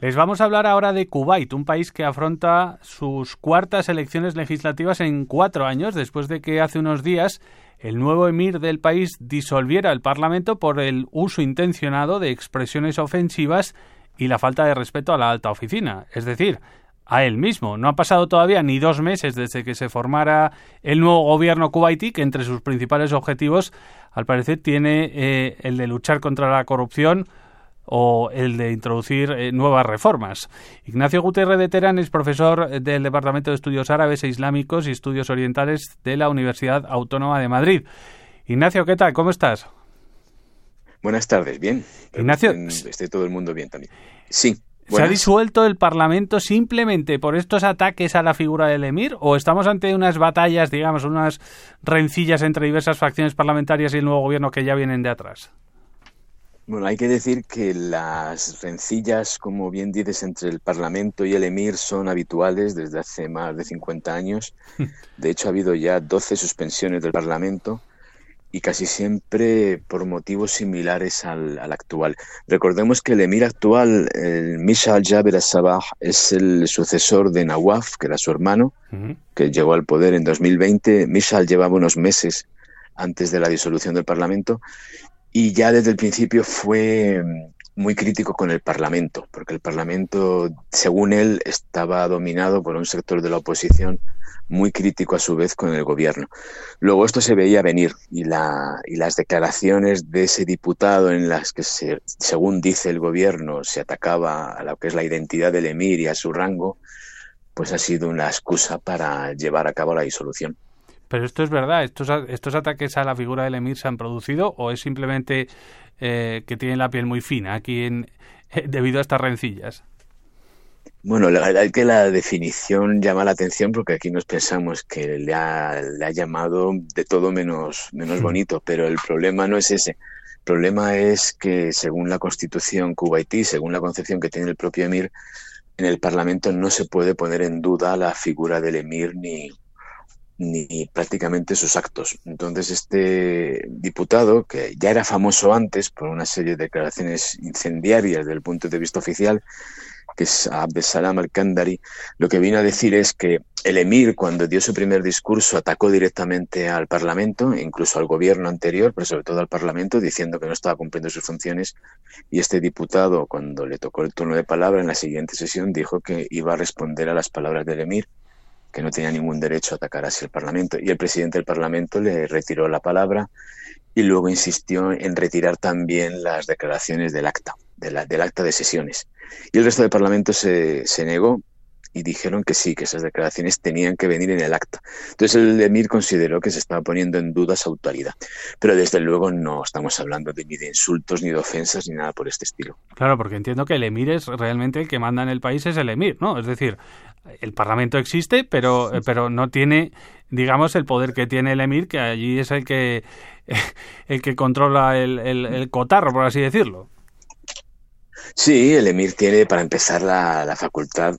Les vamos a hablar ahora de Kuwait, un país que afronta sus cuartas elecciones legislativas en cuatro años, después de que hace unos días el nuevo emir del país disolviera el Parlamento por el uso intencionado de expresiones ofensivas y la falta de respeto a la alta oficina, es decir, a él mismo. No ha pasado todavía ni dos meses desde que se formara el nuevo gobierno kuwaití, que entre sus principales objetivos, al parecer, tiene eh, el de luchar contra la corrupción, o el de introducir eh, nuevas reformas. Ignacio Gutiérrez de Terán es profesor del Departamento de Estudios Árabes e Islámicos y Estudios Orientales de la Universidad Autónoma de Madrid. Ignacio, ¿qué tal? ¿Cómo estás? Buenas tardes, bien. Ignacio. Esté todo el mundo bien también. Sí. ¿Se ha disuelto el Parlamento simplemente por estos ataques a la figura del emir o estamos ante unas batallas, digamos, unas rencillas entre diversas facciones parlamentarias y el nuevo gobierno que ya vienen de atrás? Bueno, hay que decir que las rencillas, como bien dices, entre el Parlamento y el Emir son habituales desde hace más de 50 años. De hecho, ha habido ya 12 suspensiones del Parlamento y casi siempre por motivos similares al, actual. Recordemos que el emir actual, el Misha Jaber al-Sabah, es el sucesor de Nawaf, que era su hermano, que llegó al poder en 2020. Misha llevaba unos meses antes de la disolución del Parlamento y ya desde el principio fue mm, muy crítico con el Parlamento, porque el Parlamento, según él, estaba dominado por un sector de la oposición muy crítico a su vez con el gobierno. Luego esto se veía venir y, la, y las declaraciones de ese diputado en las que, se, según dice el gobierno, se atacaba a lo que es la identidad del emir y a su rango, pues ha sido una excusa para llevar a cabo la disolución. Pero esto es verdad, estos, estos ataques a la figura del emir se han producido o es simplemente eh, que tienen la piel muy fina aquí en, eh, debido a estas rencillas. Bueno, la verdad es que la definición llama la atención porque aquí nos pensamos que le ha, le ha llamado de todo menos, menos bonito, pero el problema no es ese. El problema es que según la constitución kuwaití, según la concepción que tiene el propio emir, en el Parlamento no se puede poner en duda la figura del emir ni, ni prácticamente sus actos. Entonces este diputado, que ya era famoso antes por una serie de declaraciones incendiarias desde el punto de vista oficial, que es Abdesalam al-Kandari, lo que vino a decir es que el emir, cuando dio su primer discurso, atacó directamente al Parlamento, incluso al gobierno anterior, pero sobre todo al Parlamento, diciendo que no estaba cumpliendo sus funciones. Y este diputado, cuando le tocó el turno de palabra en la siguiente sesión, dijo que iba a responder a las palabras del emir que no tenía ningún derecho a atacar así el Parlamento. Y el presidente del Parlamento le retiró la palabra y luego insistió en retirar también las declaraciones del acta, del acta de sesiones. Y el resto del Parlamento se, se negó y dijeron que sí, que esas declaraciones tenían que venir en el acta. Entonces el emir consideró que se estaba poniendo en duda su autoridad. Pero desde luego no estamos hablando de, ni de insultos, ni de ofensas, ni nada por este estilo. Claro, porque entiendo que el emir es realmente el que manda en el país, es el emir, ¿no? Es decir, el Parlamento existe, pero, pero no tiene, digamos, el poder que tiene el emir, que allí es el que, el que controla el, el, cotarro, por así decirlo. Sí, el emir tiene, para empezar, la, la facultad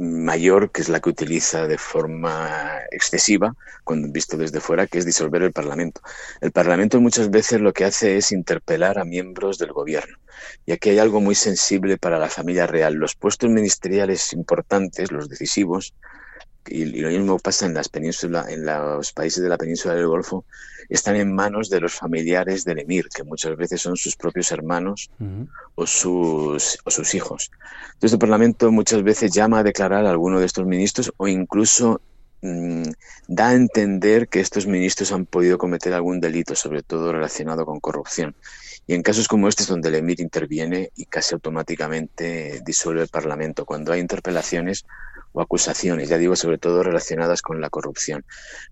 mayor, que es la que utiliza de forma excesiva, cuando visto desde fuera, que es disolver el Parlamento. El Parlamento muchas veces lo que hace es interpelar a miembros del gobierno. Y aquí hay algo muy sensible para la familia real. Los puestos ministeriales importantes, los decisivos, y, lo mismo pasa en las penínsulas, en los países de la península del Golfo, están en manos de los familiares del emir, que muchas veces son sus propios hermanos o, sus, o sus hijos. Entonces el Parlamento muchas veces llama a declarar a alguno de estos ministros o incluso mm, da a entender que estos ministros han podido cometer algún delito, sobre todo relacionado con corrupción. Y en casos como este es donde el emir interviene y casi automáticamente disuelve el Parlamento. Cuando hay interpelaciones o acusaciones, ya digo, sobre todo relacionadas con la corrupción.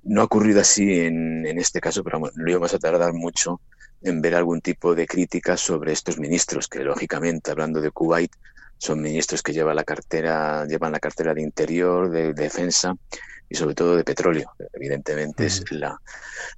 No ha ocurrido así en, en este caso, pero lo íbamos a tardar mucho en ver algún tipo de crítica sobre estos ministros, que lógicamente, hablando de Kuwait, son ministros que llevan la cartera, llevan la cartera de interior, de, defensa y sobre todo de petróleo. Evidentemente es la,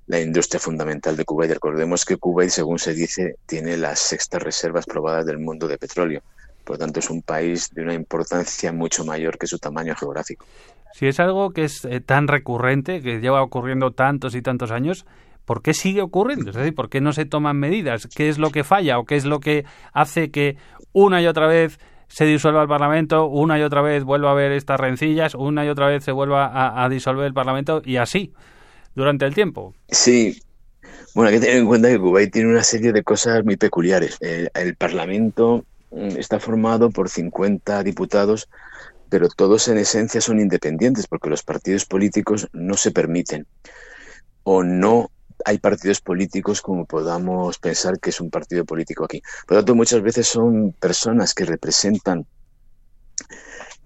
la, industria fundamental de Kuwait. Recordemos que Kuwait, según se dice, tiene las sextas reservas probadas del mundo de petróleo. Por lo tanto, es un país de una importancia mucho mayor que su tamaño geográfico. Si es algo que es eh, tan recurrente, que lleva ocurriendo tantos y tantos años, ¿por qué sigue ocurriendo? Es decir, ¿por qué no se toman medidas? ¿Qué es lo que falla o qué es lo que hace que una y otra vez se disuelva el Parlamento, una y otra vez vuelva a haber estas rencillas, una y otra vez se vuelva a, disolver el Parlamento y así durante el tiempo. Sí, bueno, hay que tener en cuenta que Kuwait tiene una serie de cosas muy peculiares. El, Parlamento está formado por 50 diputados, pero todos en esencia son independientes porque los partidos políticos no se permiten o no hay partidos políticos como podamos pensar que es un partido político aquí. Por lo tanto, muchas veces son personas que representan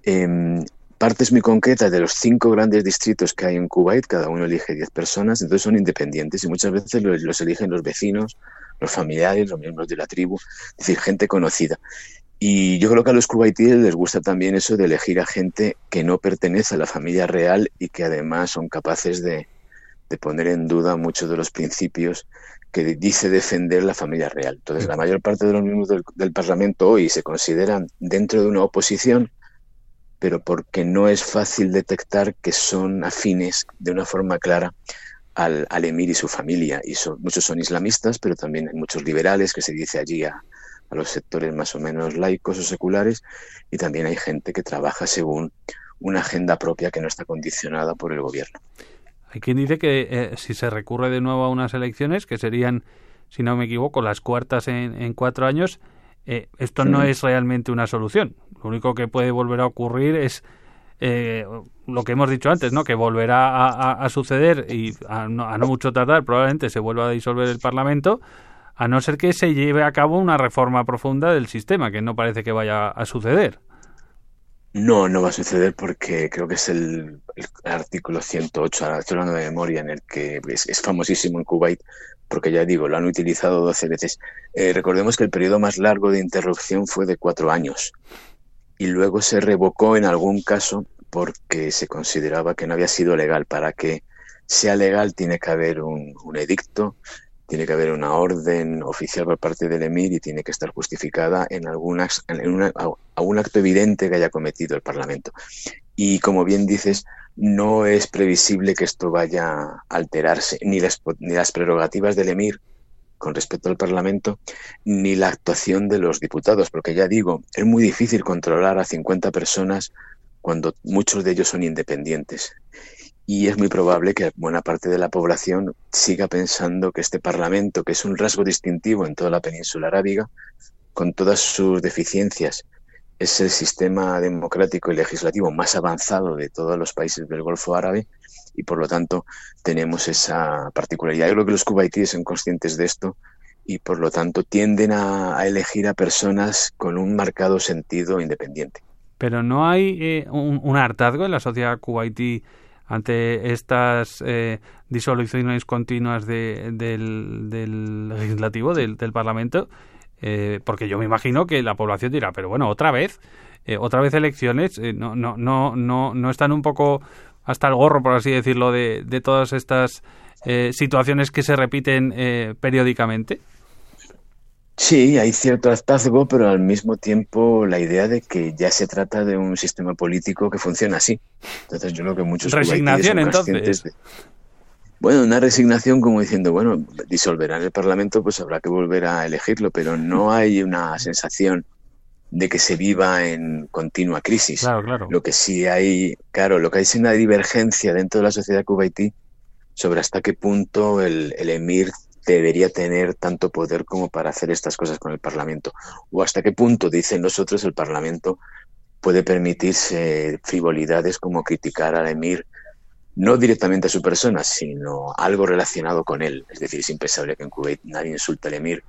em, partes muy concretas de los cinco grandes distritos que hay en Kuwait, cada uno elige diez personas, entonces son independientes y muchas veces los, eligen los vecinos, los familiares, los miembros de la tribu, es decir, gente conocida. Y yo creo que a los kuwaitíes les gusta también eso de elegir a gente que no pertenece a la familia real y que además son capaces de, de poner en duda muchos de los principios que dice defender la familia real. Entonces, la mayor parte de los miembros del, Parlamento hoy se consideran dentro de una oposición, pero porque no es fácil detectar que son afines de una forma clara al, emir y su familia. Y son, muchos son islamistas, pero también hay muchos liberales que se dice allí a, a los sectores más o menos laicos o seculares, y también hay gente que trabaja según una agenda propia que no está condicionada por el gobierno. Hay quien dice que eh, si se recurre de nuevo a unas elecciones, que serían, si no me equivoco, las cuartas en, cuatro años, eh, esto no es realmente una solución. Lo único que puede volver a ocurrir es eh, lo que hemos dicho antes, ¿no? Que volverá a, suceder y a no, a no, mucho tardar probablemente se vuelva a disolver el Parlamento, a no ser que se lleve a cabo una reforma profunda del sistema, que no parece que vaya a suceder. No, no va a suceder porque creo que es el, artículo 108, ahora estoy hablando de memoria, en el que es, famosísimo en Kuwait, porque ya digo, lo han utilizado 12 veces. Eh, recordemos que el periodo más largo de interrupción fue de cuatro años y luego se revocó en algún caso porque se consideraba que no había sido legal. Para que sea legal tiene que haber un, un edicto tiene que haber una orden oficial por parte del emir y tiene que estar justificada en, algunas, en algún acto evidente que haya cometido el Parlamento. Y como bien dices, no es previsible que esto vaya a alterarse, ni las, ni las prerrogativas del emir con respecto al Parlamento, ni la actuación de los diputados, porque ya digo, es muy difícil controlar a 50 personas cuando muchos de ellos son independientes. Y es muy probable que buena parte de la población siga pensando que este Parlamento, que es un rasgo distintivo en toda la península arábiga, con todas sus deficiencias, es el sistema democrático y legislativo más avanzado de todos los países del Golfo Árabe y por lo tanto tenemos esa particularidad. Yo creo que los cubaitíes son conscientes de esto y por lo tanto tienden a, elegir a personas con un marcado sentido independiente. Pero no hay eh, un, hartazgo en la sociedad kuwaití ante estas eh, disoluciones continuas del, legislativo, del, Parlamento, eh, porque yo me imagino que la población dirá, pero bueno, otra vez, eh, otra vez elecciones, no, no, no, no, no están un poco hasta el gorro, por así decirlo, de, de todas estas situaciones que se repiten periódicamente. Sí, hay cierto hartazgo, pero al mismo tiempo la idea de que ya se trata de un sistema político que funciona así. Entonces yo creo que muchos resignación entonces. Bueno, una resignación como diciendo, bueno, disolverán el Parlamento, pues habrá que volver a elegirlo, pero no hay una sensación de que se viva en continua crisis. Claro, claro. Lo que sí hay, claro, lo que hay es una divergencia dentro de la sociedad cubaití sobre hasta qué punto el, el emir debería tener tanto poder como para hacer estas cosas con el Parlamento? ¿O hasta qué punto, dicen nosotros, el Parlamento puede permitirse frivolidades como criticar al emir, no directamente a su persona, sino algo relacionado con él? Es decir, es impensable que en Kuwait nadie insulte al emir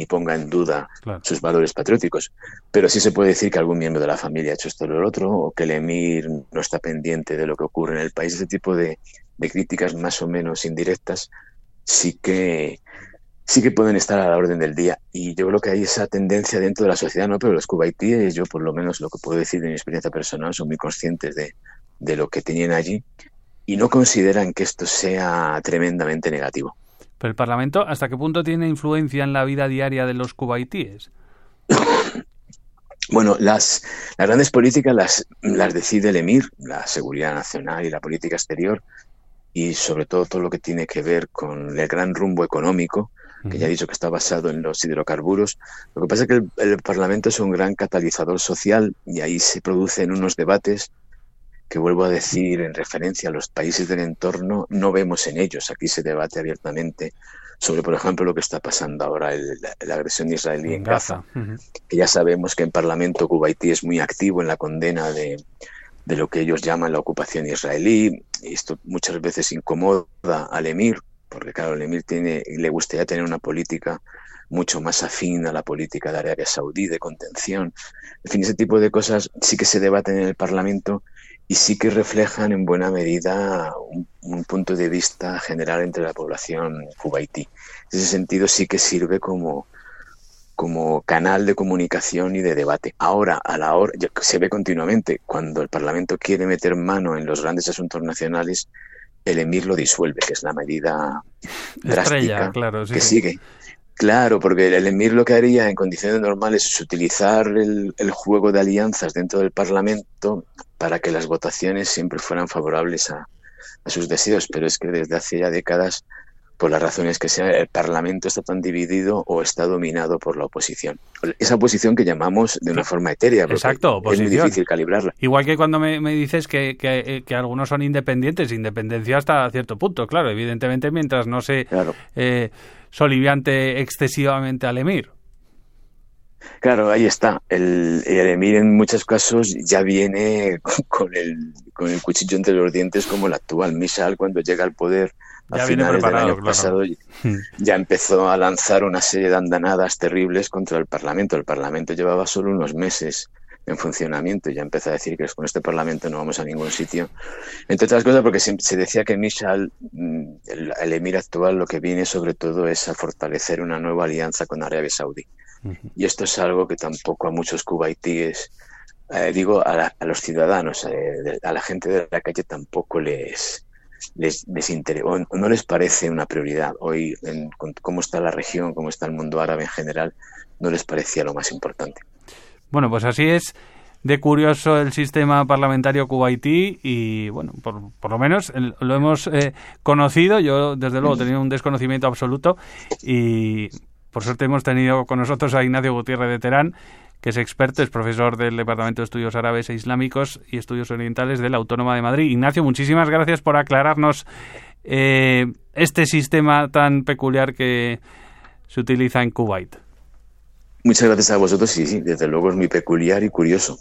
ni ponga en duda sus valores patrióticos. Pero sí se puede decir que algún miembro de la familia ha hecho esto o lo otro, o que el emir no está pendiente de lo que ocurre en el país. Ese tipo de, de críticas más o menos indirectas sí que sí que pueden estar a la orden del día. Y yo creo que hay esa tendencia dentro de la sociedad, ¿no? Pero los cubaitíes, yo por lo menos lo que puedo decir de mi experiencia personal, son muy conscientes de, de lo que tenían allí y no consideran que esto sea tremendamente negativo. Pero el Parlamento, ¿hasta qué punto tiene influencia en la vida diaria de los cubaitíes? Bueno, las, las grandes políticas las, las decide el EMIR, la seguridad nacional y la política exterior, y sobre todo todo lo que tiene que ver con el gran rumbo económico, que ya he dicho que está basado en los hidrocarburos. Lo que pasa es que el, Parlamento es un gran catalizador social y ahí se producen unos debates que vuelvo a decir en referencia a los países del entorno, no vemos en ellos. Aquí se debate abiertamente sobre, por ejemplo, lo que está pasando ahora, la, agresión israelí en Gaza, que ya sabemos que en Parlamento Kuwaití es muy activo en la condena de, de lo que ellos llaman la ocupación israelí. Y esto muchas veces incomoda al emir, porque claro, el emir tiene, le gustaría tener una política mucho más afín a la política de Arabia Saudí, de contención. En fin, ese tipo de cosas sí que se debaten en el Parlamento y sí que reflejan en buena medida un, punto de vista general entre la población kuwaití. En ese sentido sí que sirve como, como canal de comunicación y de debate. Ahora, a la hora, se ve continuamente, cuando el Parlamento quiere meter mano en los grandes asuntos nacionales, el emir lo disuelve, que es la medida drástica claro, que sigue. Claro, porque el emir lo que haría en condiciones normales es utilizar el, juego de alianzas dentro del Parlamento para que las votaciones siempre fueran favorables a, a sus deseos, pero es que desde hace ya décadas por las razones que sea, el Parlamento está tan dividido o está dominado por la oposición. Esa oposición que llamamos de una forma etérea, Exacto, es muy difícil calibrarla. Igual que cuando me, dices que, que, algunos son independientes, independencia hasta cierto punto, claro, evidentemente mientras no se eh, soliviante excesivamente al emir. Claro, ahí está. El, el, emir en muchos casos ya viene con, el, con el cuchillo entre los dientes como el actual Misal cuando llega al poder a finales del año pasado ya empezó a lanzar una serie de andanadas terribles contra el Parlamento. El Parlamento llevaba solo unos meses en funcionamiento y ya empezó a decir que con este Parlamento no vamos a ningún sitio. Entre otras cosas porque se, decía que Misal, mm, el, emir actual, lo que viene sobre todo es a fortalecer una nueva alianza con Arabia Saudí. Y esto es algo que tampoco a muchos cubaitíes, eh, digo a, los ciudadanos, eh, a la gente de la calle tampoco les, les, no les parece una prioridad. Hoy, en, cómo está la región, cómo está el mundo árabe en general, no les parecía lo más importante. Bueno, pues así es de curioso el sistema parlamentario kuwaití y, bueno, por, por lo menos lo hemos eh, conocido. Yo, desde luego, he tenido un desconocimiento absoluto y, por suerte, hemos tenido con nosotros a Ignacio Gutiérrez de Terán, que es experto, es profesor del Departamento de Estudios Árabes e Islámicos y Estudios Orientales de la Autónoma de Madrid. Ignacio, muchísimas gracias por aclararnos eh, este sistema tan peculiar que se utiliza en Kuwait. Muchas gracias a vosotros y sí, desde luego es muy peculiar y curioso.